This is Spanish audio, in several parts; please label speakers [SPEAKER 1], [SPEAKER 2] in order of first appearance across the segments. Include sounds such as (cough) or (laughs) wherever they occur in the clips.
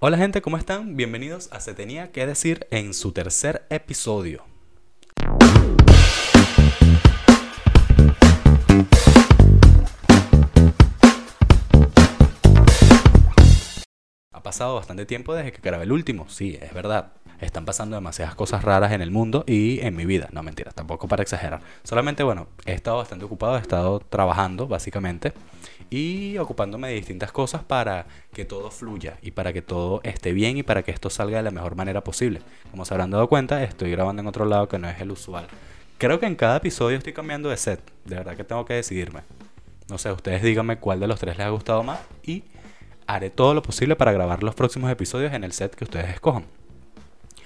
[SPEAKER 1] Hola gente, ¿cómo están? Bienvenidos a Se tenía que decir en su tercer episodio. Ha pasado bastante tiempo desde que grabé el último, sí, es verdad. Están pasando demasiadas cosas raras en el mundo y en mi vida. No mentiras, tampoco para exagerar. Solamente, bueno, he estado bastante ocupado, he estado trabajando básicamente y ocupándome de distintas cosas para que todo fluya y para que todo esté bien y para que esto salga de la mejor manera posible. Como se habrán dado cuenta, estoy grabando en otro lado que no es el usual. Creo que en cada episodio estoy cambiando de set. De verdad que tengo que decidirme. No sé, ustedes díganme cuál de los tres les ha gustado más y haré todo lo posible para grabar los próximos episodios en el set que ustedes escojan.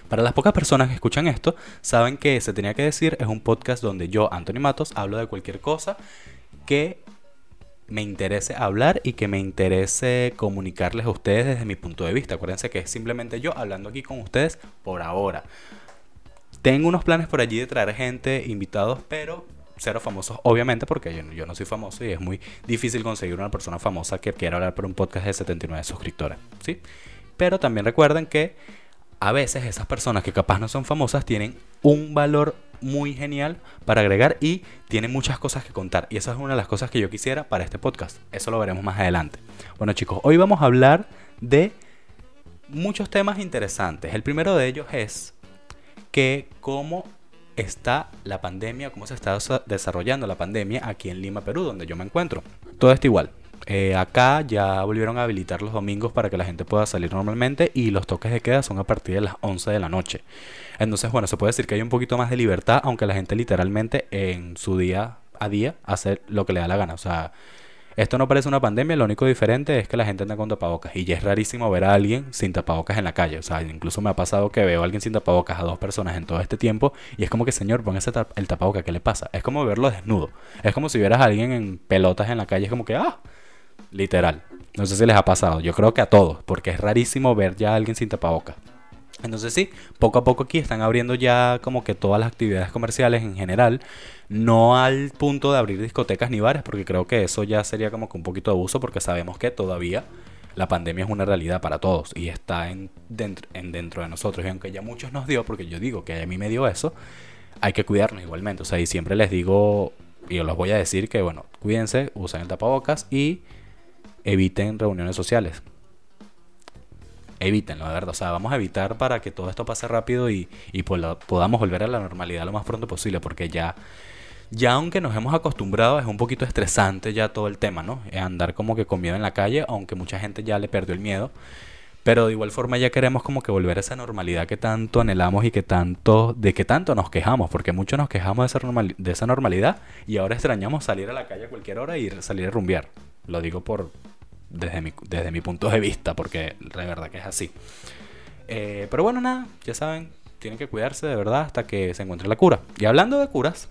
[SPEAKER 1] Para las pocas personas que escuchan esto, saben que Se tenía que decir es un podcast donde yo, Anthony Matos, hablo de cualquier cosa que me interese hablar y que me interese comunicarles a ustedes desde mi punto de vista. Acuérdense que es simplemente yo hablando aquí con ustedes por ahora. Tengo unos planes por allí de traer gente, invitados, pero cero famosos, obviamente, porque yo, no soy famoso y es muy difícil conseguir una persona famosa que quiera hablar por un podcast de 79 suscriptores, ¿sí? Pero también recuerden que a veces esas personas que capaz no son famosas tienen un valor muy genial para agregar y tienen muchas cosas que contar. Y esa es una de las cosas que yo quisiera para este podcast. Eso lo veremos más adelante. Bueno chicos, hoy vamos a hablar de muchos temas interesantes. El primero de ellos es que cómo está la pandemia, cómo se está desarrollando la pandemia aquí en Lima, Perú, donde yo me encuentro. Todo está igual. Eh, acá ya volvieron a habilitar los domingos para que la gente pueda salir normalmente y los toques de queda son a partir de las 11 de la noche. Entonces, bueno, se puede decir que hay un poquito más de libertad, aunque la gente literalmente en su día a día hace lo que le da la gana. O sea, esto no parece una pandemia, lo único diferente es que la gente anda con tapabocas. Y ya es rarísimo ver a alguien sin tapabocas en la calle. O sea, incluso me ha pasado que veo a alguien sin tapabocas a dos personas en todo este tiempo. Y es como que, señor, póngase el tapabocas, ¿qué le pasa? Es como verlo desnudo. Es como si vieras a alguien en pelotas en la calle. Es como que, ah, Literal. No sé si les ha pasado. Yo creo que a todos, porque es rarísimo ver ya a alguien sin tapabocas. Entonces sí, poco a poco aquí están abriendo ya como que todas las actividades comerciales en general, no al punto de abrir discotecas ni bares, porque creo que eso ya sería como que un poquito de abuso, porque sabemos que todavía la pandemia es una realidad para todos y está en dentro, en dentro de nosotros. Y aunque ya muchos nos dio, porque yo digo que a mí me dio eso, hay que cuidarnos igualmente. O sea, y siempre les digo, y os los voy a decir que, bueno, cuídense, usen el tapabocas y eviten reuniones sociales. Evítenlo, de verdad. O sea, vamos a evitar para que todo esto pase rápido y, podamos volver a la normalidad lo más pronto posible. Porque ya, ya aunque nos hemos acostumbrado, es un poquito estresante ya todo el tema, ¿no? Andar como que con miedo en la calle, aunque mucha gente ya le perdió el miedo. Pero de igual forma ya queremos como que volver a esa normalidad que tanto anhelamos y que tanto, de que tanto nos quejamos, porque muchos nos quejamos de esa normalidad y ahora extrañamos salir a la calle a cualquier hora y salir a rumbear. Lo digo por, desde mi, desde mi punto de vista, porque de verdad que es así. Eh, pero bueno, nada, ya saben, tienen que cuidarse de verdad hasta que se encuentre la cura. Y hablando de curas,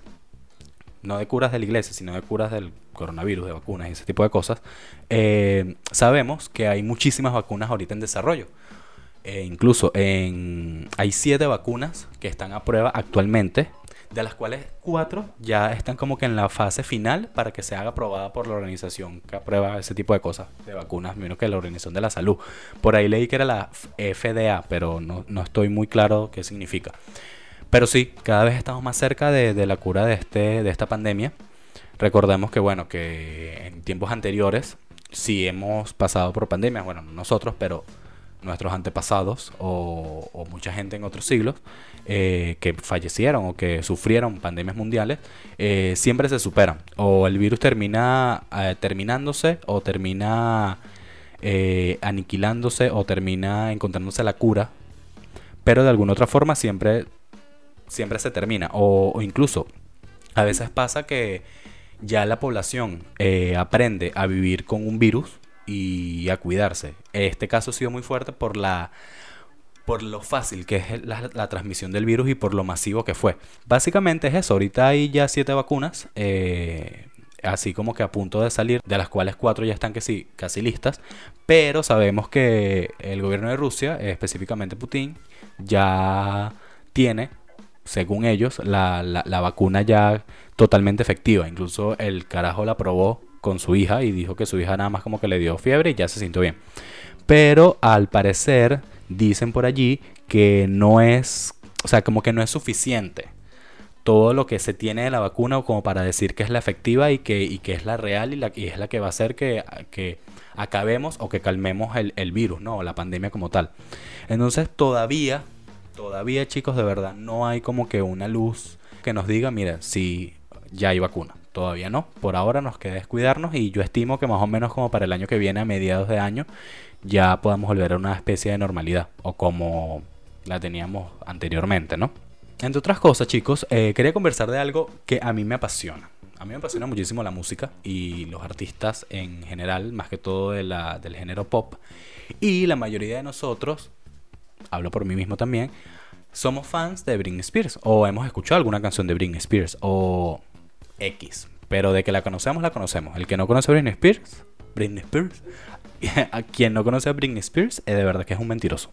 [SPEAKER 1] no de curas de la iglesia, sino de curas del coronavirus, de vacunas y ese tipo de cosas, eh, sabemos que hay muchísimas vacunas ahorita en desarrollo. Eh, incluso en, hay siete vacunas que están a prueba actualmente de las cuales cuatro ya están como que en la fase final para que se haga aprobada por la organización que aprueba ese tipo de cosas, de vacunas, menos que la Organización de la Salud. Por ahí leí que era la FDA, pero no, estoy muy claro qué significa. Pero sí, cada vez estamos más cerca de, la cura de, este, de esta pandemia. Recordemos que, bueno, que en tiempos anteriores sí hemos pasado por pandemias, bueno, nosotros, pero nuestros antepasados o, mucha gente en otros siglos eh, que fallecieron o que sufrieron pandemias mundiales, eh, siempre se superan. O el virus termina eh, terminándose o termina aniquilándose o termina encontrándose la cura, pero de alguna otra forma siempre, siempre se termina. O, o incluso a veces pasa que ya la población aprende a vivir con un virus y a cuidarse. Este caso ha sido muy fuerte por la por lo fácil que es la, transmisión del virus y por lo masivo que fue. Básicamente es eso. Ahorita hay ya siete vacunas, eh, así como que a punto de salir, de las cuales cuatro ya están casi, casi listas. Pero sabemos que el gobierno de Rusia, específicamente Putin, ya tiene, según ellos, la, la vacuna ya totalmente efectiva. Incluso el carajo la probó con su hija y dijo que su hija nada más como que le dio fiebre y ya se sintió bien. Pero al parecer dicen por allí que no es, o sea, como que no es suficiente todo lo que se tiene de la vacuna como para decir que es la efectiva y que, y que es la real y, la, y es la que va a hacer que, que acabemos o que calmemos el, el virus, ¿no? O la pandemia como tal. Entonces todavía, todavía chicos, de verdad, no hay como que una luz que nos diga, mira, si ya hay vacuna. Todavía no. Por ahora nos queda descuidarnos y yo estimo que más o menos como para el año que viene, a mediados de año, ya podamos volver a una especie de normalidad o como la teníamos anteriormente, ¿no? Entre otras cosas, chicos, eh, quería conversar de algo que a mí me apasiona. A mí me apasiona muchísimo la música y los artistas en general, más que todo del género pop. Y la mayoría de nosotros, hablo por mí mismo también, somos fans de Britney Spears o hemos escuchado alguna canción de Britney Spears o X. Pero de que la conocemos, la conocemos. El que no conoce a Britney Spears, Britney Spears, (laughs) a quien no conoce a Britney Spears, es de verdad que es un mentiroso.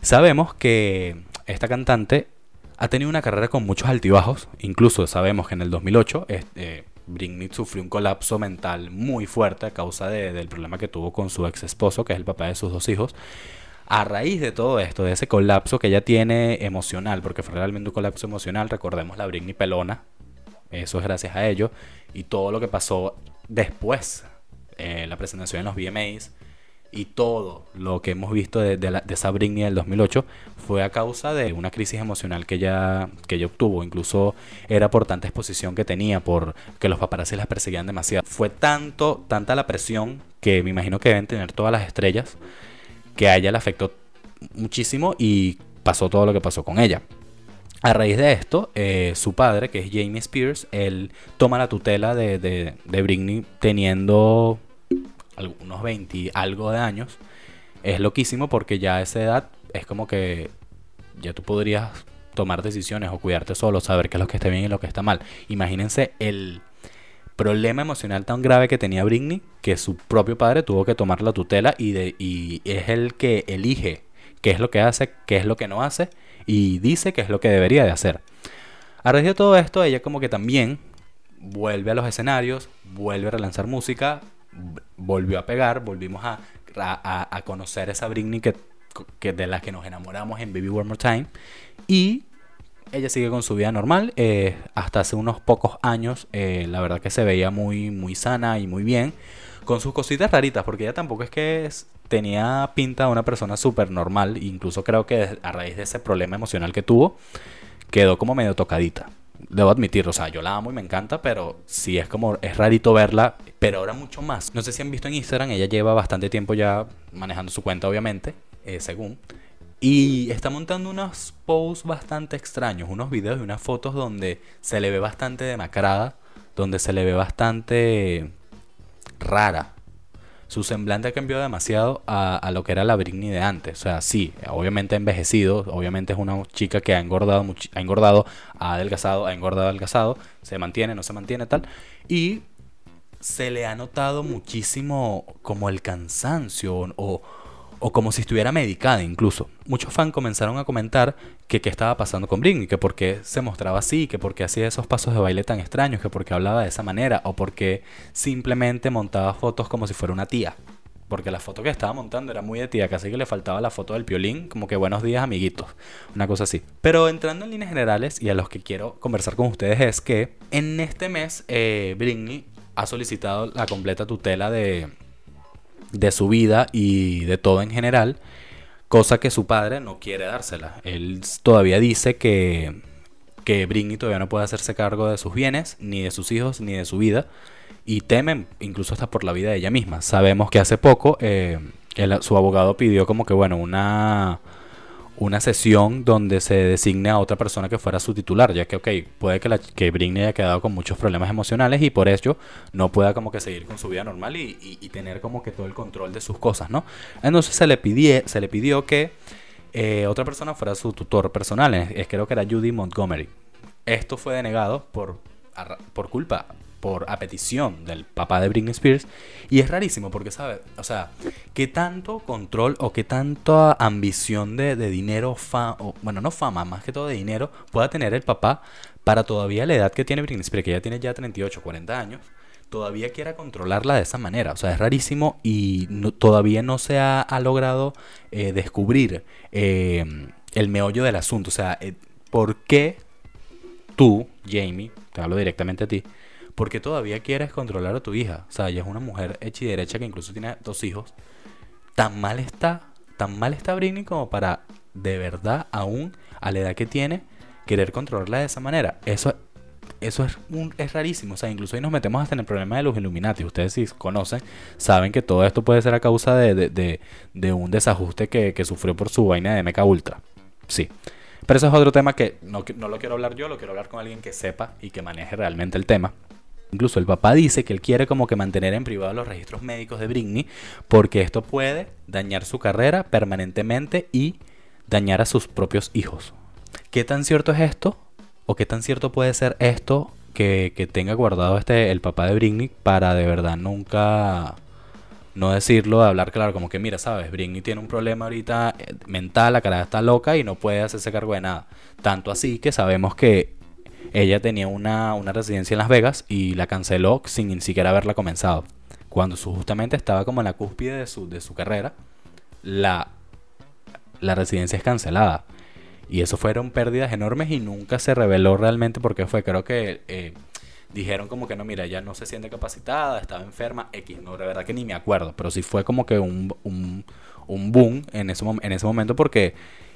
[SPEAKER 1] Sabemos que esta cantante ha tenido una carrera con muchos altibajos. Incluso sabemos que en el 2008 eh, Britney sufrió un colapso mental muy fuerte a causa del problema que tuvo con su ex esposo, que es el papá de sus dos hijos. A raíz de todo esto, de ese colapso que ella tiene emocional, porque fue realmente un colapso emocional, recordemos la Britney pelona, eso es gracias a ello. Y todo lo que pasó después, eh, la presentación en los VMAs y todo lo que hemos visto de, de, esa Britney del 2008 fue a causa de una crisis emocional que ella, que ella obtuvo. Incluso era por tanta exposición que tenía, por que los paparazzi las perseguían demasiado. Fue tanto, tanta la presión que me imagino que deben tener todas las estrellas que a ella le afectó muchísimo y pasó todo lo que pasó con ella. A raíz de esto, eh, su padre, que es Jamie Spears, él toma la tutela de, de, de Britney teniendo algunos 20 algo de años. Es loquísimo porque ya a esa edad es como que ya tú podrías tomar decisiones o cuidarte solo, saber qué es lo que está bien y lo que está mal. Imagínense el problema emocional tan grave que tenía Britney que su propio padre tuvo que tomar la tutela y, de, y es el que elige qué es lo que hace, qué es lo que no hace y dice que es lo que debería de hacer. A raíz de todo esto, ella como que también vuelve a los escenarios, vuelve a relanzar música, volvió a pegar, volvimos a, a, conocer esa Britney que, que, de la que nos enamoramos en Baby One More Time. Y ella sigue con su vida normal. Eh, hasta hace unos pocos años, eh, la verdad que se veía muy, muy sana y muy bien. Con sus cositas raritas, porque ella tampoco es que tenía pinta de una persona súper normal. Incluso creo que a raíz de ese problema emocional que tuvo, quedó como medio tocadita. Debo admitirlo, o sea, yo la amo y me encanta, pero sí es como, es rarito verla, pero ahora mucho más. No sé si han visto en Instagram, ella lleva bastante tiempo ya manejando su cuenta, obviamente, eh, según. Y está montando unos posts bastante extraños, unos videos y unas fotos donde se le ve bastante demacrada, donde se le ve bastante rara su semblante ha cambiado demasiado a, lo que era la Britney de antes. O sea, sí, obviamente ha envejecido, obviamente es una chica que ha engordado, ha engordado, ha adelgazado, ha engordado, adelgazado, se mantiene, no se mantiene, tal. Y se le ha notado muchísimo como el cansancio o o como si estuviera medicada incluso. Muchos fans comenzaron a comentar que qué estaba pasando con Britney, que por qué se mostraba así, que por qué hacía esos pasos de baile tan extraños, que por qué hablaba de esa manera, o porque simplemente montaba fotos como si fuera una tía. Porque la foto que estaba montando era muy de tía, casi que le faltaba la foto del piolín, como que buenos días amiguitos, una cosa así. Pero entrando en líneas generales y a los que quiero conversar con ustedes es que en este mes eh, Britney ha solicitado la completa tutela de, de su vida y de todo en general, cosa que su padre no quiere dársela. Él todavía dice que, que Britney todavía no puede hacerse cargo de sus bienes, ni de sus hijos, ni de su vida, y temen incluso hasta por la vida de ella misma. Sabemos que hace poco eh, su abogado pidió como que, bueno, una una sesión donde se designe a otra persona que fuera su titular, ya que, ok, puede que, la, que Britney haya quedado con muchos problemas emocionales y por ello no pueda como que seguir con su vida normal y, y, tener como que todo el control de sus cosas, ¿no? Entonces se le, pidió, se le pidió que eh, otra persona fuera su tutor personal, creo que era Judy Montgomery. Esto fue denegado por, por culpa por a petición del papá de Britney Spears y es rarísimo porque sabe, o sea, qué tanto control o qué tanta ambición de, de dinero, bueno, no fama, más que todo de dinero, pueda tener el papá para todavía la edad que tiene Britney Spears, que ya tiene ya 38, 40 años, todavía quiera controlarla de esa manera. O sea, es rarísimo y todavía no se ha, logrado eh, descubrir eh, el meollo del asunto. O sea, eh, ¿por qué tú, Jamie, te hablo directamente a ti, por qué todavía quieres controlar a tu hija? O sea, ella es una mujer hecha y derecha que incluso tiene dos hijos. Tan mal está, tan mal está Britney como para de verdad, aún a la edad que tiene, querer controlarla de esa manera. Eso eso es, un, es rarísimo. O sea, incluso ahí nos metemos hasta en el problema de los Illuminati. Ustedes si conocen, saben que todo esto puede ser a causa de, un desajuste que, sufrió por su vaina de Mecha Ultra. Sí. Pero eso es otro tema que no, no lo quiero hablar yo, lo quiero hablar con alguien que sepa y que maneje realmente el tema. Incluso el papá dice que él quiere como que mantener en privado los registros médicos de Britney porque esto puede dañar su carrera permanentemente y dañar a sus propios hijos. ¿Qué tan cierto es esto? ¿O qué tan cierto puede ser esto que, tenga guardado este el papá de Britney para de verdad nunca no decirlo, hablar claro, como que mira, sabes, Britney tiene un problema ahorita eh, mental, la cara está loca y no puede hacerse cargo de nada. Tanto así que sabemos que ella tenía una, una residencia en Las Vegas y la canceló sin ni siquiera haberla comenzado. Cuando justamente estaba como en la cúspide de su, de su carrera, la, la residencia es cancelada. Y eso fueron pérdidas enormes y nunca se reveló realmente por qué fue. Creo que eh, dijeron como que no, mira, ella no se siente capacitada, estaba enferma, X, no, de verdad que ni me acuerdo. Pero sí fue como que un, un, un boom en ese, en ese momento porque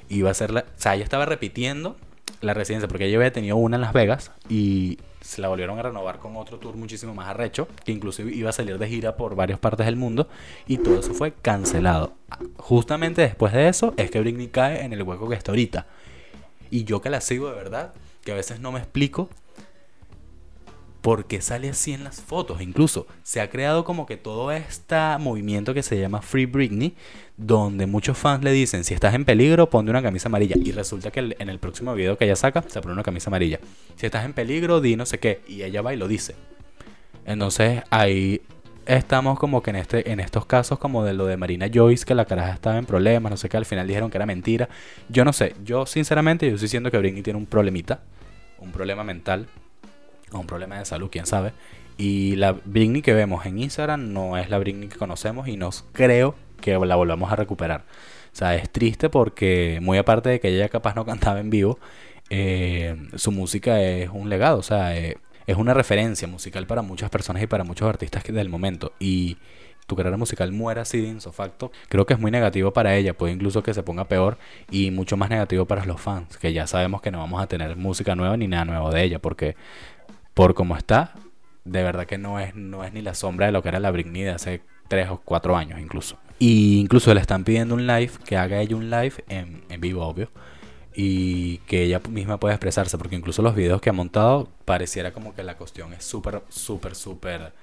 [SPEAKER 1] iba a ser la... O sea, ella estaba repitiendo la residencia porque ella había tenido una en Las Vegas y se la volvieron a renovar con otro tour muchísimo más arrecho, que inclusive iba a salir de gira por varias partes del mundo y todo eso fue cancelado. Justamente después de eso es que Britney cae en el hueco que está ahorita. Y yo que la sigo de verdad, que a veces no me explico por qué sale así en las fotos. Incluso se ha creado como que todo este movimiento que se llama Free Britney, donde muchos fans le dicen, si estás en peligro, ponte una camisa amarilla. Y resulta que en el próximo video que ella saca, se pone una camisa amarilla. Si estás en peligro, di no sé qué. Y ella va y lo dice. Entonces ahí estamos como que en este en estos casos como de lo de Marina Joyce que la caraja estaba en problemas, no sé qué, al final dijeron que era mentira. Yo no sé, yo sinceramente yo estoy diciendo que Britney tiene un problemita, un problema mental o un problema de salud, quién sabe. Y la Britney que vemos en Instagram no es la Britney que conocemos y no creo que la volvamos a recuperar. O sea, es triste porque muy aparte de que ella capaz no cantaba en vivo, eh, su música es un legado, o sea, eh, es una referencia musical para muchas personas y para muchos artistas del momento. Y tu carrera musical muera así de insofacto, creo que es muy negativo para ella, puede incluso que se ponga peor y mucho más negativo para los fans, que ya sabemos que no vamos a tener música nueva ni nada nuevo de ella, porque por como está, de verdad que no es, no es ni la sombra de lo que era la Britney de hace 3 o 4 años incluso. Y incluso le están pidiendo un live, que haga ella un live en, en vivo, obvio y que ella misma pueda expresarse, porque incluso los videos que ha montado pareciera como que la cuestión es súper, súper, súper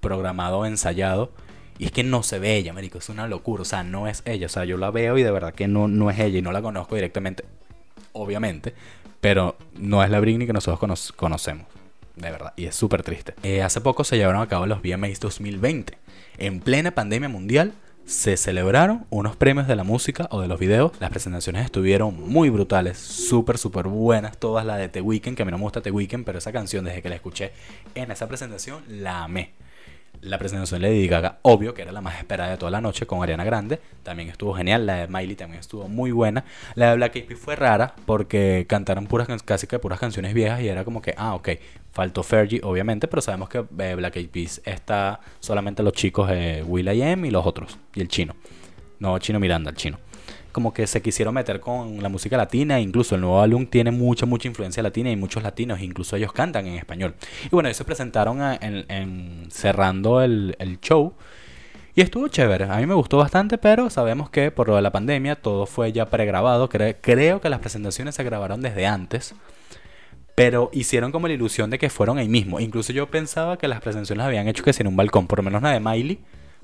[SPEAKER 1] programado, ensayado. Y es que no se ve ella, Marico, es una locura, o sea, no es ella, o sea, yo la veo y de verdad que no, no es ella y no la conozco directamente, obviamente, pero no es la Britney que nosotros conocemos, de verdad, y es súper triste. Eh, hace poco se llevaron a cabo los VMAs 2020, en plena pandemia mundial, se celebraron unos premios de la música o de los videos. Las presentaciones estuvieron muy brutales, súper, súper buenas. Todas las de The Weeknd, que a mí no me gusta The Weeknd, pero esa canción desde que la escuché en esa presentación la amé la presentación de Lady Gaga, obvio que era la más esperada de toda la noche con Ariana Grande, también estuvo genial, la de Miley también estuvo muy buena, la de Black Eyed fue rara porque cantaron puras casi que puras canciones viejas y era como que, ah, ok, faltó Fergie obviamente, pero sabemos que eh, Black Eyed Peas está solamente los chicos de Will I Am y los otros, y el chino, no Chino Miranda, el chino como que se quisieron meter con la música latina, incluso el nuevo álbum tiene mucha, mucha influencia latina y muchos latinos, incluso ellos cantan en español. Y bueno, ellos se presentaron en, cerrando el, show. Y estuvo chévere, a mí me gustó bastante, pero sabemos que por lo de la pandemia todo fue ya pregrabado. creo que las presentaciones se grabaron desde antes, pero hicieron como la ilusión de que fueron ahí mismo. Incluso yo pensaba que las presentaciones habían hecho que sin un balcón, por lo menos la de Miley,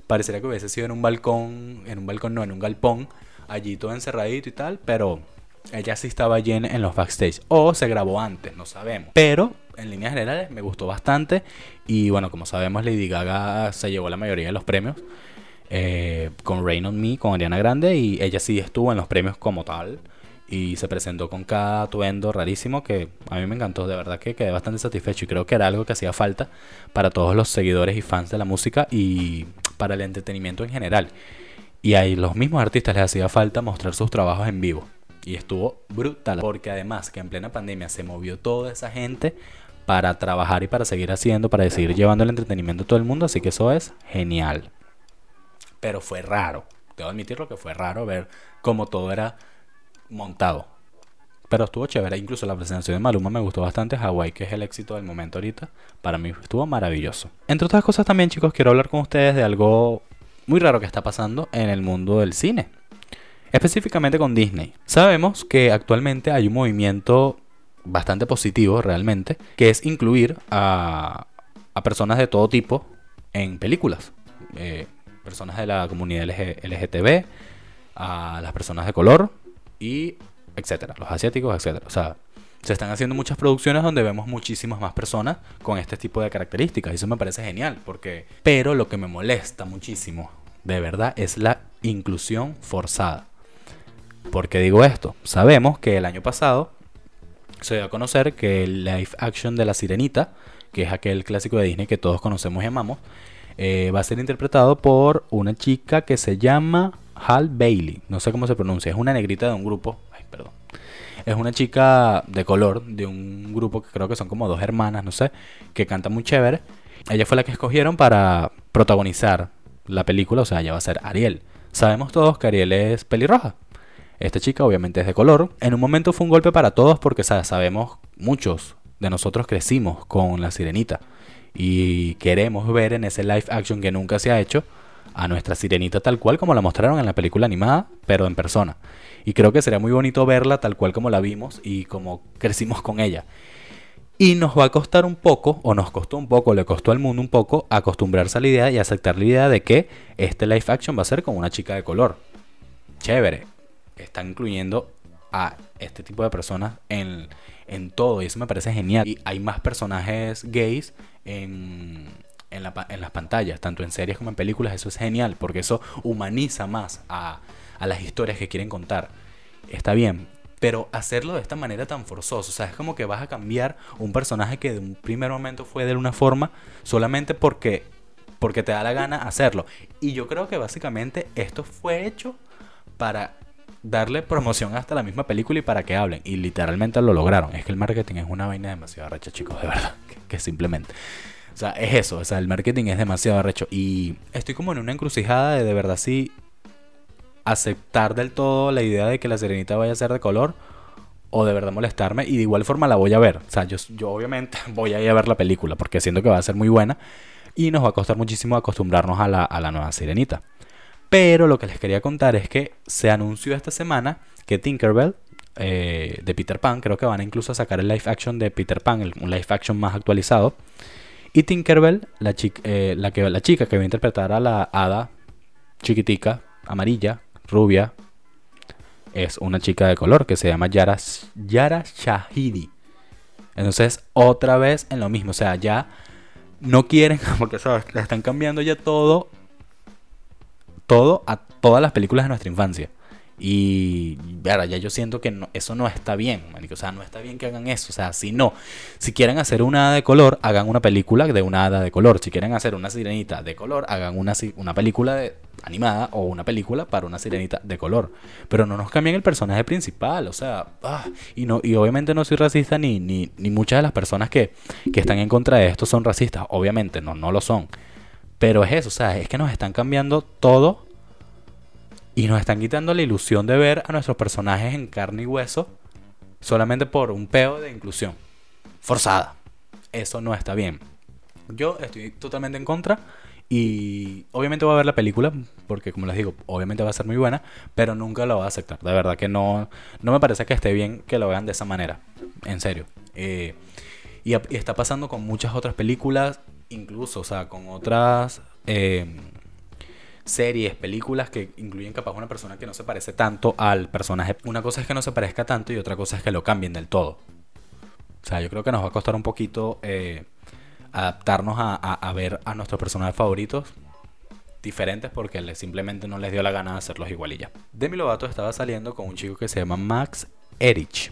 [SPEAKER 1] parecería que hubiese sido en un balcón, en un balcón no, en un galpón, allí todo encerradito y tal, pero ella sí estaba allí en, los backstage. O se grabó antes, no sabemos. Pero en líneas generales me gustó bastante. Y bueno, como sabemos, Lady Gaga se llevó la mayoría de los premios. Eh, con Rain on Me, con Ariana Grande. Y ella sí estuvo en los premios como tal. y se presentó con cada atuendo rarísimo que a mí me encantó, de verdad que quedé bastante satisfecho y creo que era algo que hacía falta para todos los seguidores y fans de la música y para el entretenimiento en general. Y a los mismos artistas les hacía falta mostrar sus trabajos en vivo. Y estuvo brutal, porque además que en plena pandemia se movió toda esa gente para trabajar y para seguir haciendo, para seguir llevando el entretenimiento a todo el mundo, así que eso es genial. Pero fue raro, debo admitirlo que fue raro ver cómo todo era montado. Pero estuvo chévere, incluso la presentación de Maluma me gustó bastante, Hawaii que es el éxito del momento ahorita, para mí estuvo maravilloso. Entre otras cosas también chicos, quiero hablar con ustedes de algo muy raro que está pasando en el mundo del cine. Específicamente con Disney. Sabemos que actualmente hay un movimiento bastante positivo realmente, que es incluir a, a personas de todo tipo en películas. Eh, personas de la comunidad LGTB, a las personas de color, y etcétera, los asiáticos, etcétera. O sea, se están haciendo muchas producciones donde vemos muchísimas más personas con este tipo de características. Y eso me parece genial, porque... Pero lo que me molesta muchísimo, de verdad, es la inclusión forzada. ¿Por qué digo esto? Sabemos que el año pasado se dio a conocer que el live action de La Sirenita, que es aquel clásico de Disney que todos conocemos y amamos, eh, va a ser interpretado por una chica que se llama Hal Bailey, no sé cómo se pronuncia, es una negrita de un grupo, ay, perdón. Es una chica de color de un grupo que creo que son como dos hermanas, no sé, que canta muy chévere. Ella fue la que escogieron para protagonizar la película, o sea, ella va a ser Ariel. Sabemos todos que Ariel es pelirroja. Esta chica obviamente es de color. En un momento fue un golpe para todos porque sabemos muchos de nosotros crecimos con la sirenita y queremos ver en ese live action que nunca se ha hecho a nuestra sirenita tal cual como la mostraron en la película animada, pero en persona. Y creo que sería muy bonito verla tal cual como la vimos y como crecimos con ella. Y nos va a costar un poco, o nos costó un poco, le costó al mundo un poco acostumbrarse a la idea y aceptar la idea de que este live action va a ser con una chica de color. Chévere. Están incluyendo a este tipo de personas en, en todo y eso me parece genial. Y hay más personajes gays en, en, las pantallas, tanto en series como en películas, eso es genial, porque eso humaniza más a, las historias que quieren contar. Está bien, pero hacerlo de esta manera tan forzosa, o sea, es como que vas a cambiar un personaje que de un primer momento fue de una forma solamente porque, porque te da la gana hacerlo. Y yo creo que básicamente esto fue hecho para darle promoción hasta la misma película y para que hablen. Y literalmente lo lograron. Es que el marketing es una vaina demasiado recha, chicos, de verdad. que simplemente... O sea, es eso, o sea, el marketing es demasiado arrecho. Y estoy como en una encrucijada de de verdad sí aceptar del todo la idea de que la sirenita vaya a ser de color o de verdad molestarme y de igual forma la voy a ver. O sea, yo, yo obviamente (laughs) voy a ir a ver la película porque siento que va a ser muy buena y nos va a costar muchísimo acostumbrarnos a la, a la nueva sirenita. Pero lo que les quería contar es que se anunció esta semana que Tinkerbell eh, de Peter Pan, creo que van a incluso a sacar el live action de Peter Pan, un live action más actualizado, y Tinkerbell, la, chica, eh, la, que, la chica que va a interpretar a la hada chiquitica, amarilla, rubia, es una chica de color que se llama Yara, Yara Shahidi. Entonces, otra vez en lo mismo. O sea, ya no quieren, (laughs) porque ¿sabes? le están cambiando ya todo, todo a todas las películas de nuestra infancia. Y ya yo siento que eso no está bien, O sea, no está bien que hagan eso. O sea, si no, si quieren hacer una hada de color, hagan una película de una hada de color. Si quieren hacer una sirenita de color, hagan una, una película de, animada o una película para una sirenita de color. Pero no nos cambien el personaje principal. O sea, ah, y, no, y obviamente no soy racista ni, ni, ni muchas de las personas que, que están en contra de esto son racistas. Obviamente, no, no lo son. Pero es eso, o sea, es que nos están cambiando todo y nos están quitando la ilusión de ver a nuestros personajes en carne y hueso solamente por un peo de inclusión forzada. Eso no está bien. Yo estoy totalmente en contra y obviamente voy a ver la película porque como les digo, obviamente va a ser muy buena, pero nunca la voy a aceptar. De verdad que no, no me parece que esté bien que lo vean de esa manera. En serio. Eh, y, está pasando con muchas otras películas, incluso, o sea, con otras... Eh, series, películas que incluyen capaz una persona que no se parece tanto al personaje. Una cosa es que no se parezca tanto y otra cosa es que lo cambien del todo. O sea, yo creo que nos va a costar un poquito eh, adaptarnos a, ver a nuestros personajes favoritos diferentes porque simplemente no les dio la gana de hacerlos igualillas. Demi Lovato estaba saliendo con un chico que se llama Max Erich.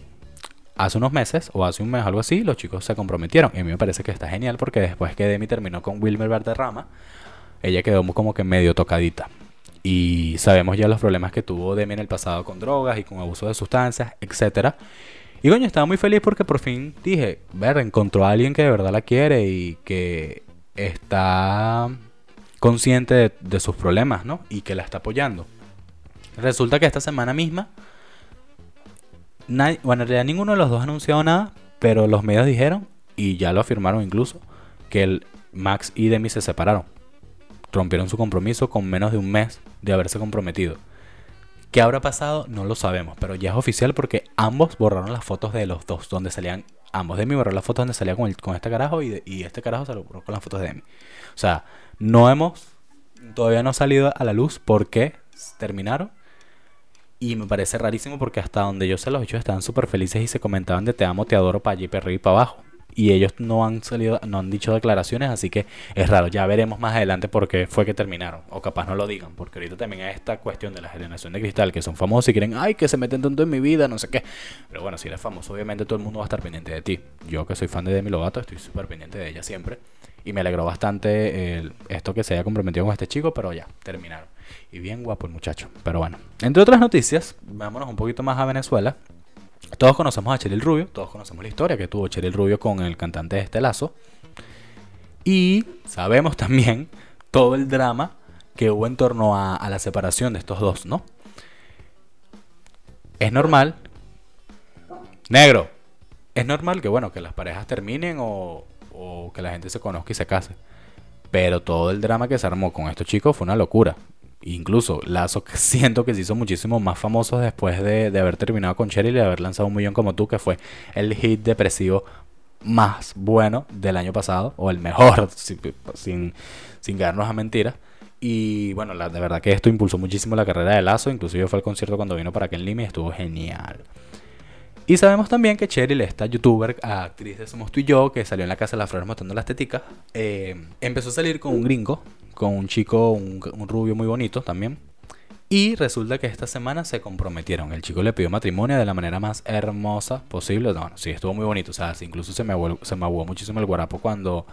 [SPEAKER 1] Hace unos meses, o hace un mes, algo así, los chicos se comprometieron. Y a mí me parece que está genial porque después que Demi terminó con Wilmer Valderrama, ella quedó como que medio tocadita. Y sabemos ya los problemas que tuvo Demi en el pasado con drogas y con abuso de sustancias, etc. Y coño, estaba muy feliz porque por fin dije, ver, encontró a alguien que de verdad la quiere y que está consciente de, sus problemas, ¿no? Y que la está apoyando. Resulta que esta semana misma, bueno, en realidad ninguno de los dos ha anunciado nada, pero los medios dijeron, y ya lo afirmaron incluso, que el Max y Demi se separaron. Rompieron su compromiso con menos de un mes de haberse comprometido. ¿Qué habrá pasado? No lo sabemos, pero ya es oficial porque ambos borraron las fotos de los dos, donde salían ambos. Demi borró las fotos donde salía con, con este carajo y, este carajo se lo borró con las fotos de Demi. O sea, no hemos, todavía no ha salido a la luz por qué terminaron. Y me parece rarísimo porque hasta donde yo se los he estaban súper felices y se comentaban de te amo, te adoro para allí, para arriba y para abajo. Y ellos no han salido, no han dicho declaraciones, así que es raro. Ya veremos más adelante por qué fue que terminaron. O capaz no lo digan, porque ahorita también hay esta cuestión de la generación de cristal, que son famosos y quieren, ay, que se meten tanto en mi vida, no sé qué. Pero bueno, si eres famoso, obviamente todo el mundo va a estar pendiente de ti. Yo que soy fan de Demi Lovato, estoy súper pendiente de ella siempre. Y me alegró bastante esto que se haya comprometido con este chico, pero ya, terminaron. Y bien guapo el muchacho. Pero bueno, entre otras noticias, vámonos un poquito más a Venezuela. Todos conocemos a Cheryl Rubio, todos conocemos la historia que tuvo Cheryl Rubio con el cantante de este lazo. Y sabemos también todo el drama que hubo en torno a, a la separación de estos dos, ¿no? Es normal. Negro. Es normal que, bueno, que las parejas terminen o, o que la gente se conozca y se case. Pero todo el drama que se armó con estos chicos fue una locura. Incluso Lazo (laughs) siento que se hizo muchísimo más famoso después de, haber terminado con Cheryl y de haber lanzado un millón como tú, que fue el hit depresivo más bueno del año pasado, o el mejor, (laughs) sin, sin quedarnos a mentiras. Y bueno, la, de verdad que esto impulsó muchísimo la carrera de Lazo, inclusive fue al concierto cuando vino para aquí en Lima y estuvo genial. Y sabemos también que Cheryl, esta youtuber, actriz de Somos tú y yo, que salió en la casa de las flores mostrando las teticas, eh, empezó a salir con un gringo, con un chico, un, rubio muy bonito también. Y resulta que esta semana se comprometieron. El chico le pidió matrimonio de la manera más hermosa posible. No, sí, estuvo muy bonito. O sea, incluso se me, se me aguó muchísimo el guarapo cuando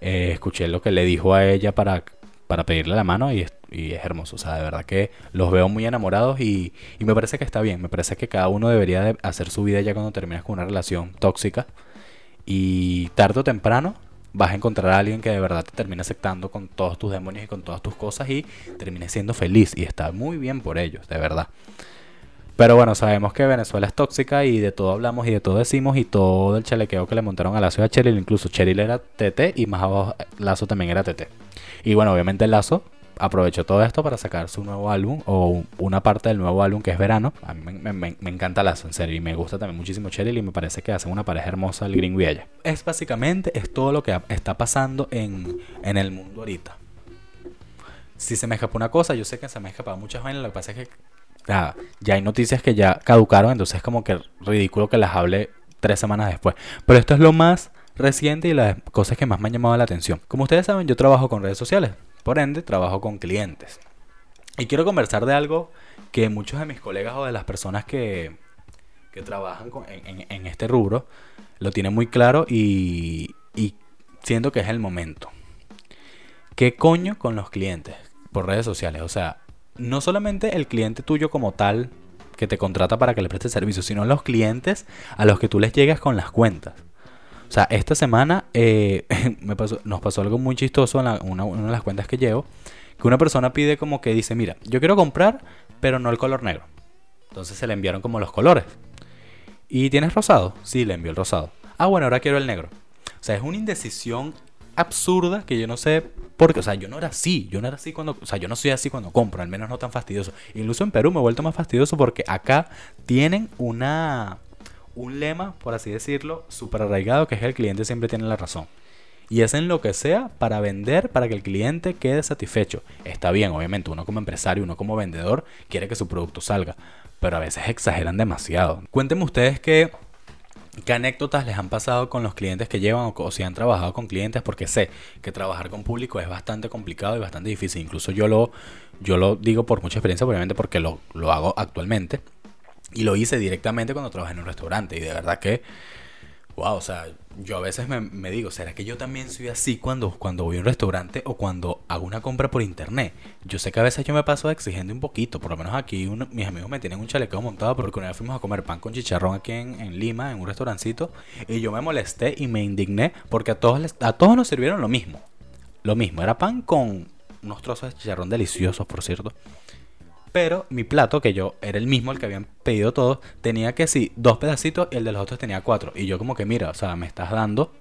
[SPEAKER 1] eh, escuché lo que le dijo a ella para para pedirle la mano y es, hermoso. O sea, de verdad que los veo muy enamorados y, me parece que está bien. Me parece que cada uno debería de hacer su vida ya cuando terminas con una relación tóxica. Y tarde o temprano vas a encontrar a alguien que de verdad te termine aceptando con todos tus demonios y con todas tus cosas y termine siendo feliz. Y está muy bien por ellos, de verdad. Pero bueno, sabemos que Venezuela es tóxica y de todo hablamos y de todo decimos y todo el chalequeo que le montaron a Lazo y a Cheryl, incluso Cheryl era TT y más abajo Lazo también era TT. Y bueno, obviamente Lazo aprovechó todo esto para sacar su nuevo álbum o una parte del nuevo álbum que es Verano. A mí me, encanta Lazo, en serio, y me gusta también muchísimo Cheryl y me parece que hacen una pareja hermosa el gringo y. Es básicamente, es todo lo que está pasando en, en el mundo ahorita. Si se me escapa una cosa, yo sé que se me escapado muchas vainas, lo que pasa es que ya, ya hay noticias que ya caducaron, entonces es como que ridículo que las hable tres semanas después. Pero esto es lo más reciente y las cosas que más me han llamado la atención. Como ustedes saben, yo trabajo con redes sociales, por ende, trabajo con clientes. Y quiero conversar de algo que muchos de mis colegas o de las personas que, que trabajan en, este rubro lo tienen muy claro y, siento que es el momento. ¿Qué coño con los clientes por redes sociales? O sea, no solamente el cliente tuyo como tal que te contrata para que le prestes servicio, sino los clientes a los que tú les llegas con las cuentas. O sea, esta semana eh, (laughs) me pasó, nos pasó algo muy chistoso en una, una, de las cuentas que llevo, que una persona pide como que dice, mira, yo quiero comprar, pero no el color negro. Entonces se le enviaron como los colores. ¿Y tienes rosado? Sí, le envió el rosado. Ah, bueno, ahora quiero el negro. O sea, es una indecisión absurda que yo no sé porque, o sea, yo no era así, yo no era así cuando, o sea, yo no soy así cuando compro, al menos no tan fastidioso. Incluso en Perú me he vuelto más fastidioso porque acá tienen una, un lema, por así decirlo, súper arraigado, que es que el cliente siempre tiene la razón. Y hacen lo que sea para vender, para que el cliente quede satisfecho. Está bien, obviamente, uno como empresario, uno como vendedor, quiere que su producto salga. Pero a veces exageran demasiado. Cuéntenme ustedes que ¿Qué anécdotas les han pasado con los clientes que llevan o, si han trabajado con clientes? Porque sé que trabajar con público es bastante complicado y bastante difícil. Incluso yo lo, yo lo digo por mucha experiencia, obviamente porque lo, lo hago actualmente. Y lo hice directamente cuando trabajé en un restaurante. Y de verdad que, wow, o sea, yo a veces me, me, digo, ¿será que yo también soy así cuando, cuando voy a un restaurante o cuando hago una compra por internet? Yo sé que a veces yo me paso exigiendo un poquito, por lo menos aquí mis amigos me tienen un chaleco montado porque una vez fuimos a comer pan con chicharrón aquí en, en, Lima, en un restaurancito, y yo me molesté y me indigné porque a todos, a todos nos sirvieron lo mismo. Lo mismo, era pan con unos trozos de chicharrón deliciosos, por cierto. Pero mi plato, que yo era el mismo, el que habían pedido todos, tenía que sí, dos pedacitos y el de los otros tenía cuatro. Y yo como que, mira, o sea, me estás dando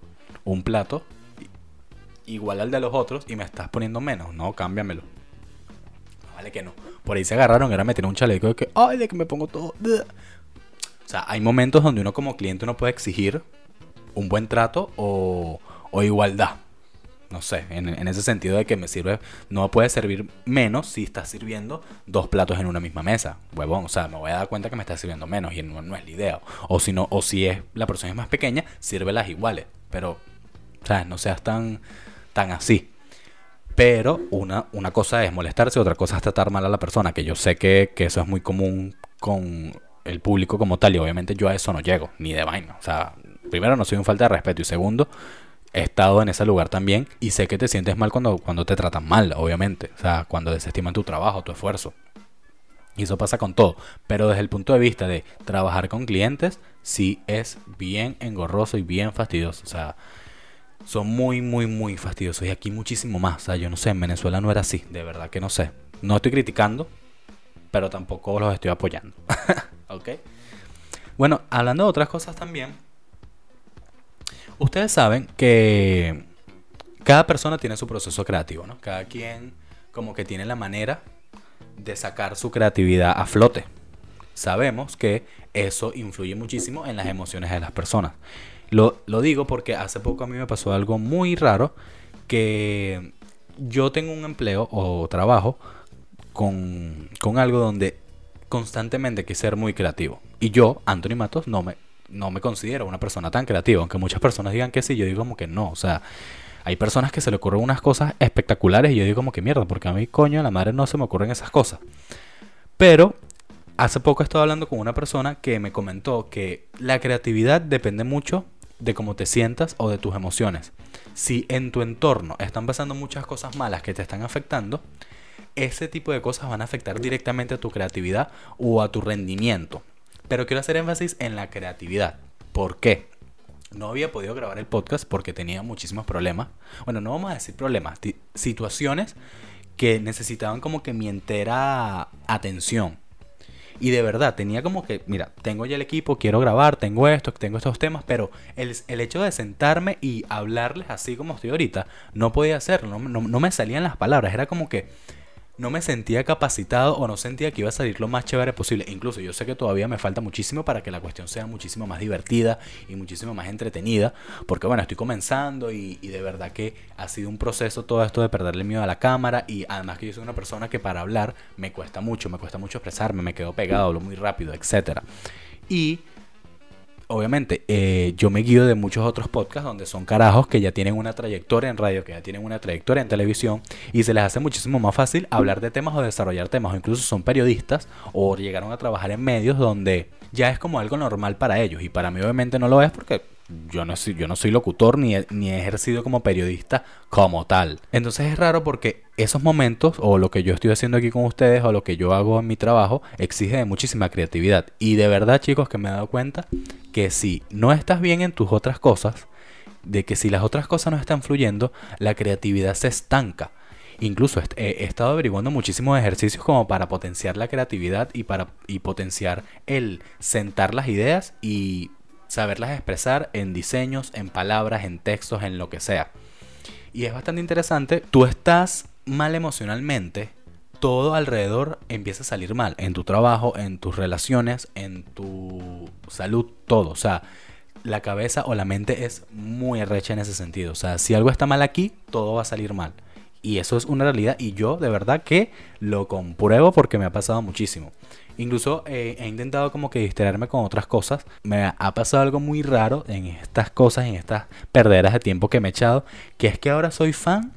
[SPEAKER 1] un plato igual al de los otros y me estás poniendo menos. No, cámbiamelo. Vale que no. Por ahí se agarraron, era meter un chaleco de que, ay, de que me pongo todo. O sea, hay momentos donde uno como cliente no puede exigir un buen trato o, o igualdad no sé, en, ese sentido de que me sirve, no puede servir menos si estás sirviendo dos platos en una misma mesa, huevón, o sea, me voy a dar cuenta que me estás sirviendo menos y no, es la idea, o si no, o si es, la persona es más pequeña, sírvelas iguales, pero, ¿sabes? No seas tan, tan así. Pero una, una cosa es molestarse, otra cosa es tratar mal a la persona, que yo sé que, que eso es muy común con el público como tal, y obviamente yo a eso no llego, ni de vaina, o sea, primero no soy un falta de respeto, y segundo, he estado en ese lugar también y sé que te sientes mal cuando, cuando te tratan mal, obviamente. O sea, cuando desestiman tu trabajo, tu esfuerzo. Y eso pasa con todo. Pero desde el punto de vista de trabajar con clientes, sí es bien engorroso y bien fastidioso. O sea, son muy, muy, muy fastidiosos. Y aquí muchísimo más. O sea, yo no sé, en Venezuela no era así. De verdad que no sé. No estoy criticando, pero tampoco los estoy apoyando. (laughs) ¿Ok? Bueno, hablando de otras cosas también Ustedes saben que cada persona tiene su proceso creativo, ¿no? Cada quien como que tiene la manera de sacar su creatividad a flote. Sabemos que eso influye muchísimo en las emociones de las personas. Lo, lo digo porque hace poco a mí me pasó algo muy raro que yo tengo un empleo o trabajo con, con algo donde constantemente que ser muy creativo. Y yo, Anthony Matos, no me no me considero una persona tan creativa, aunque muchas personas digan que sí, yo digo como que no, o sea, hay personas que se le ocurren unas cosas espectaculares y yo digo como que mierda, porque a mí coño, a la madre no se me ocurren esas cosas. Pero hace poco estaba hablando con una persona que me comentó que la creatividad depende mucho de cómo te sientas o de tus emociones. Si en tu entorno están pasando muchas cosas malas que te están afectando, ese tipo de cosas van a afectar directamente a tu creatividad o a tu rendimiento. Pero quiero hacer énfasis en la creatividad. ¿Por qué? No había podido grabar el podcast porque tenía muchísimos problemas. Bueno, no vamos a decir problemas, situaciones que necesitaban como que mi entera atención. Y de verdad, tenía como que, mira, tengo ya el equipo, quiero grabar, tengo esto, tengo estos temas, pero el, el hecho de sentarme y hablarles así como estoy ahorita, no podía hacerlo, no, no me salían las palabras, era como que no me sentía capacitado o no sentía que iba a salir lo más chévere posible. Incluso yo sé que todavía me falta muchísimo para que la cuestión sea muchísimo más divertida y muchísimo más entretenida. Porque bueno, estoy comenzando y, de verdad que ha sido un proceso todo esto de perderle miedo a la cámara. Y además que yo soy una persona que para hablar me cuesta mucho, me cuesta mucho expresarme, me quedo pegado, hablo muy rápido, etc. Y obviamente, eh, yo me guío de muchos otros podcasts donde son carajos que ya tienen una trayectoria en radio, que ya tienen una trayectoria en televisión y se les hace muchísimo más fácil hablar de temas o desarrollar temas, o incluso son periodistas o llegaron a trabajar en medios donde ya es como algo normal para ellos y para mí obviamente no lo es porque yo no soy, yo no soy locutor ni ni he ejercido como periodista como tal. Entonces es raro porque esos momentos o lo que yo estoy haciendo aquí con ustedes o lo que yo hago en mi trabajo exige de muchísima creatividad. Y de verdad chicos que me he dado cuenta que si no estás bien en tus otras cosas, de que si las otras cosas no están fluyendo, la creatividad se estanca. Incluso he, estado averiguando muchísimos ejercicios como para potenciar la creatividad y para y potenciar el sentar las ideas y saberlas expresar en diseños, en palabras, en textos, en lo que sea. Y es bastante interesante. Tú estás mal emocionalmente, todo alrededor empieza a salir mal. En tu trabajo, en tus relaciones, en tu salud, todo. O sea, la cabeza o la mente es muy recha en ese sentido. O sea, si algo está mal aquí, todo va a salir mal. Y eso es una realidad y yo de verdad que lo compruebo porque me ha pasado muchísimo. Incluso eh, he intentado como que distraerme con otras cosas. Me ha pasado algo muy raro en estas cosas, en estas perderas de tiempo que me he echado, que es que ahora soy fan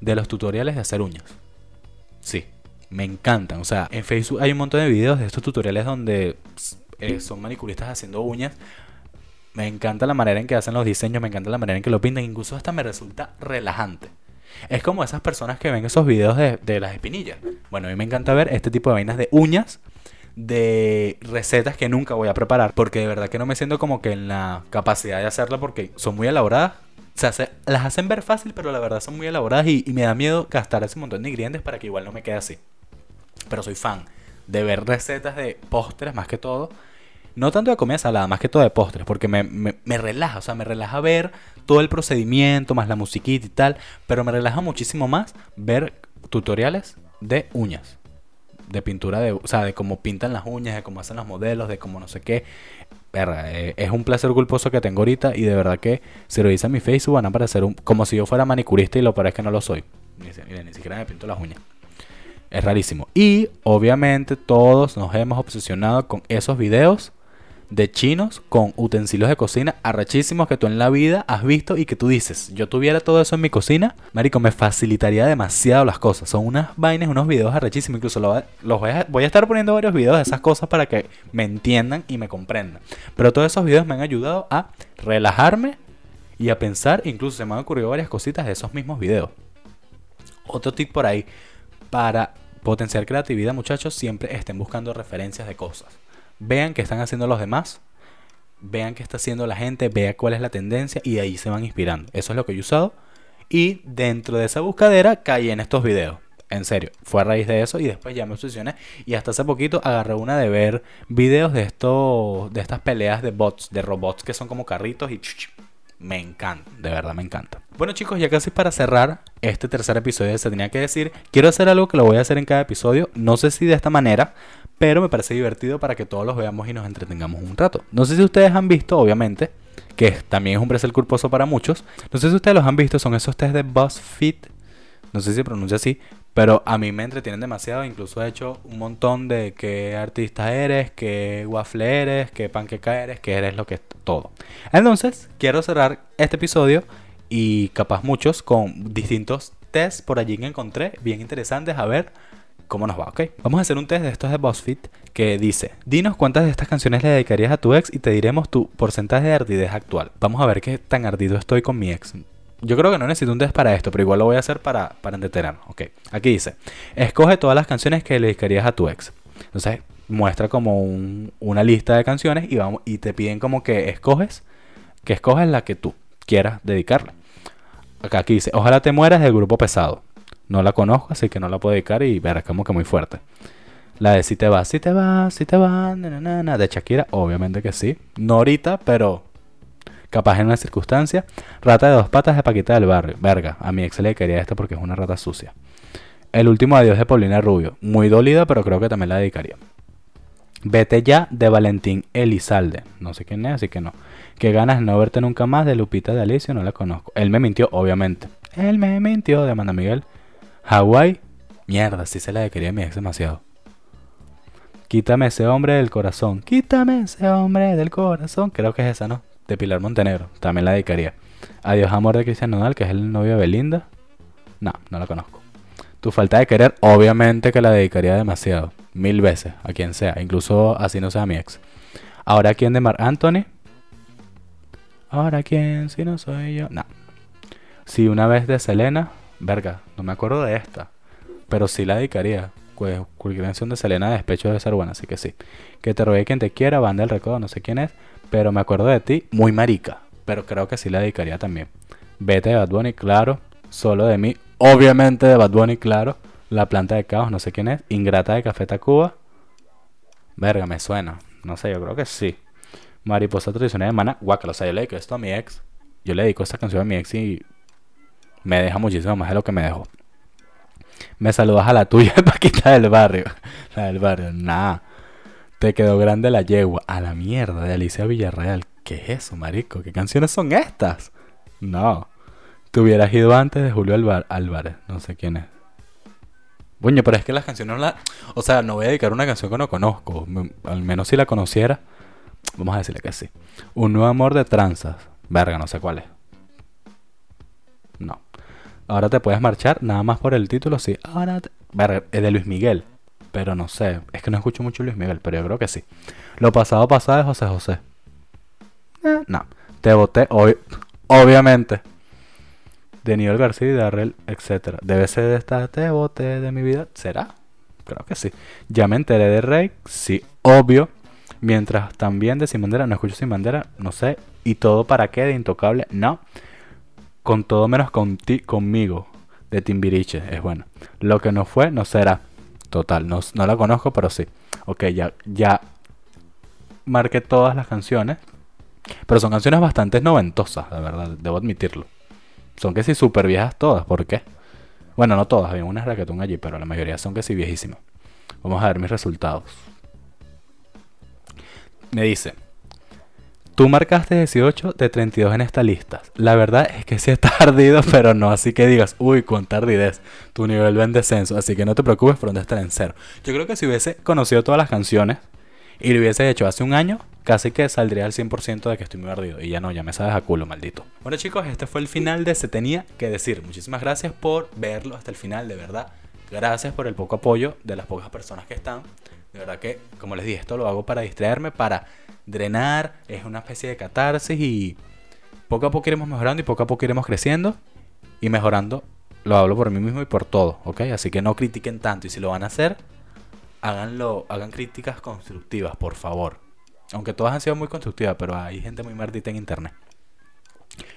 [SPEAKER 1] de los tutoriales de hacer uñas. Sí, me encantan. O sea, en Facebook hay un montón de videos de estos tutoriales donde eh, son manicuristas haciendo uñas. Me encanta la manera en que hacen los diseños, me encanta la manera en que lo pintan, incluso hasta me resulta relajante. Es como esas personas que ven esos videos de, de las espinillas. Bueno, a mí me encanta ver este tipo de vainas de uñas, de recetas que nunca voy a preparar, porque de verdad que no me siento como que en la capacidad de hacerla porque son muy elaboradas. O sea, se- las hacen ver fácil, pero la verdad son muy elaboradas y, me da miedo gastar ese montón de ingredientes para que igual no me quede así. Pero soy fan de ver recetas de postres más que todo. No tanto de comida salada, más que todo de postres, porque me, me- me relaja, o sea, me relaja ver todo el procedimiento, más la musiquita y tal, pero me relaja muchísimo más ver tutoriales de uñas, de pintura, de, o sea, de cómo pintan las uñas, de cómo hacen los modelos, de cómo no sé qué. Eh, es un placer culposo que tengo ahorita y de verdad que si lo hice en mi Facebook van a parecer un, como si yo fuera manicurista y lo es que no lo soy. Ni, mira, ni siquiera me pinto las uñas. Es rarísimo. Y obviamente todos nos hemos obsesionado con esos videos de chinos con utensilios de cocina arrechísimos que tú en la vida has visto y que tú dices, yo tuviera todo eso en mi cocina, marico, me facilitaría demasiado las cosas. Son unas vainas, unos videos arrechísimos, incluso los voy a estar poniendo varios videos de esas cosas para que me entiendan y me comprendan. Pero todos esos videos me han ayudado a relajarme y a pensar, incluso se me han ocurrido varias cositas de esos mismos videos. Otro tip por ahí, para potenciar creatividad muchachos, siempre estén buscando referencias de cosas. Vean qué están haciendo los demás, vean qué está haciendo la gente, vean cuál es la tendencia y de ahí se van inspirando. Eso es lo que yo he usado. Y dentro de esa buscadera caí en estos videos. En serio, fue a raíz de eso y después ya me obsesioné. Y hasta hace poquito agarré una de ver videos de estos, de estas peleas de bots, de robots que son como carritos y me encanta, de verdad me encanta. Bueno chicos, ya casi para cerrar este tercer episodio Se Tenía que Decir, quiero hacer algo que lo voy a hacer en cada episodio, no sé si de esta manera, pero me parece divertido para que todos los veamos y nos entretengamos un rato. No sé si ustedes han visto, obviamente, que también es un placer culposo para muchos, no sé si ustedes los han visto, son esos test de BuzzFeed, no sé si se pronuncia así, pero a mí me entretienen demasiado. Incluso he hecho un montón de qué artista eres, qué waffle eres, qué panqueca eres, qué eres lo que es todo. Entonces, quiero cerrar este episodio y capaz muchos con distintos tests por allí que encontré, bien interesantes, a ver cómo nos va, ¿ok? Vamos a hacer un test de estos de BuzzFeed que dice, dinos cuántas de estas canciones le dedicarías a tu ex y te diremos tu porcentaje de ardidez actual. Vamos a ver qué tan ardido estoy con mi ex. Yo creo que no necesito un test para esto, pero igual lo voy a hacer para, para entretenernos. Ok, aquí dice, escoge todas las canciones que le dedicarías a tu ex. Entonces, muestra como un- una lista de canciones y, vamos, y te piden como que escoges, que escoges la que tú quieras dedicarle. Acá aquí dice, ojalá te mueras del grupo pesado. No la conozco, así que no la puedo dedicar y verás como que muy fuerte. La de si te vas, si te vas, si te vas, na, na, na, de Shakira, obviamente que sí. No ahorita, pero capaz en una circunstancia. Rata de dos patas de Paquita del barrio. Verga, a mi ex le quería esta porque es una rata sucia. El último adiós de Paulina Rubio. Muy dolida, pero creo que también la dedicaría. Vete ya de Valentín Elizalde. No sé quién es, así que no. Que ganas de no verte nunca más de Lupita de Alicia, no la conozco. Él me mintió, obviamente. Él me mintió de Amanda Miguel. Hawái. Mierda, sí se la dedicaría a mi ex demasiado. Quítame ese hombre del corazón. Quítame ese hombre del corazón. Creo que es esa, ¿no? De Pilar Montenegro. También la dedicaría. Adiós, amor de Cristian Nodal, que es el novio de Belinda. No, no la conozco. Tu falta de querer, obviamente que la dedicaría demasiado. Mil veces, a quien sea. Incluso así no sea mi ex. Ahora, ¿quién de Mar Anthony? Ahora, ¿quién? Si no soy yo. No. Si una vez de Selena. Verga, no me acuerdo de esta. Pero sí la dedicaría. Pues cualquier canción de Selena de despecho debe ser buena, así que sí. Que te robe quien te quiera, banda del recodo, no sé quién es. Pero me acuerdo de ti, muy marica. Pero creo que sí la dedicaría también. Vete de Bad Bunny, claro. Solo de mí, obviamente de Bad Bunny, claro. La planta de caos, no sé quién es. Ingrata de Café Tacuba. Verga, me suena. No sé, yo creo que sí. Mariposa tradicional de Mana. Guacala, o sea, yo le dedico esto a mi ex. Yo le dedico esta canción a mi ex y me deja muchísimo más de lo que me dejó. Me saludas a la tuya, (laughs) Paquita del barrio. La del barrio, nada. Te quedó grande la yegua. A la mierda de Alicia Villarreal. ¿Qué es eso, marico? ¿Qué canciones son estas? No. Te hubieras ido antes de Julio Álvarez. No sé quién es. Buño, pero es que las canciones no la... O sea, no voy a dedicar una canción que no conozco. Al menos si la conociera. Vamos a decirle que sí. Un nuevo amor de tranzas. Verga, no sé cuál es. No. Ahora te puedes marchar, nada más por el título, sí. Ahora te... Verga, es de Luis Miguel. Pero no sé, es que no escucho mucho Luis Miguel, pero yo creo que sí. Lo pasado pasado de José José. Eh, no, te voté hoy, obviamente. De Nivel García y Darrell, etc. Debe ser de esta te voté de mi vida. ¿Será? Creo que sí. Ya me enteré de Rey, sí, obvio. Mientras también de Sin Bandera, no escucho Sin Bandera, no sé. ¿Y todo para qué? De Intocable, no. Con todo menos con ti, conmigo, de Timbiriche, es bueno. Lo que no fue, no será. Total, no, no la conozco, pero sí. Ok, ya, ya marqué todas las canciones. Pero son canciones bastante noventosas, de verdad, debo admitirlo. Son que sí súper viejas todas, ¿por qué? Bueno, no todas, había unas reggaetón allí, pero la mayoría son que sí viejísimas. Vamos a ver mis resultados me dice, tú marcaste 18 de 32 en esta lista. La verdad es que sí está (laughs) ardido, pero no así que digas, uy, con tardidez, tu nivel va en descenso, así que no te preocupes dónde estar en cero. Yo creo que si hubiese conocido todas las canciones y lo hubiese hecho hace un año, casi que saldría al 100% de que estoy muy ardido. Y ya no, ya me sabes a culo, maldito. Bueno chicos, este fue el final de Se Tenía que Decir. Muchísimas gracias por verlo hasta el final, de verdad. Gracias por el poco apoyo de las pocas personas que están. De verdad que, como les dije, esto lo hago para distraerme, para drenar, es una especie de catarsis y poco a poco iremos mejorando y poco a poco iremos creciendo y mejorando. Lo hablo por mí mismo y por todo, ¿ok? Así que no critiquen tanto y si lo van a hacer, háganlo, hagan críticas constructivas, por favor. Aunque todas han sido muy constructivas, pero hay gente muy maldita en internet.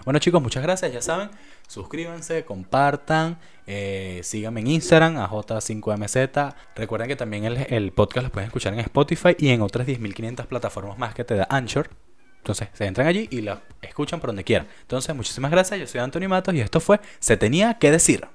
[SPEAKER 1] Bueno chicos, muchas gracias, ya saben, suscríbanse, compartan, eh, síganme en Instagram, a J5MZ. Recuerden que también el, podcast lo pueden escuchar en Spotify y en otras 10.500 plataformas más que te da Anchor. Entonces, se entran allí y lo escuchan por donde quieran. Entonces, muchísimas gracias, yo soy Antonio Matos y esto fue Se tenía que decir.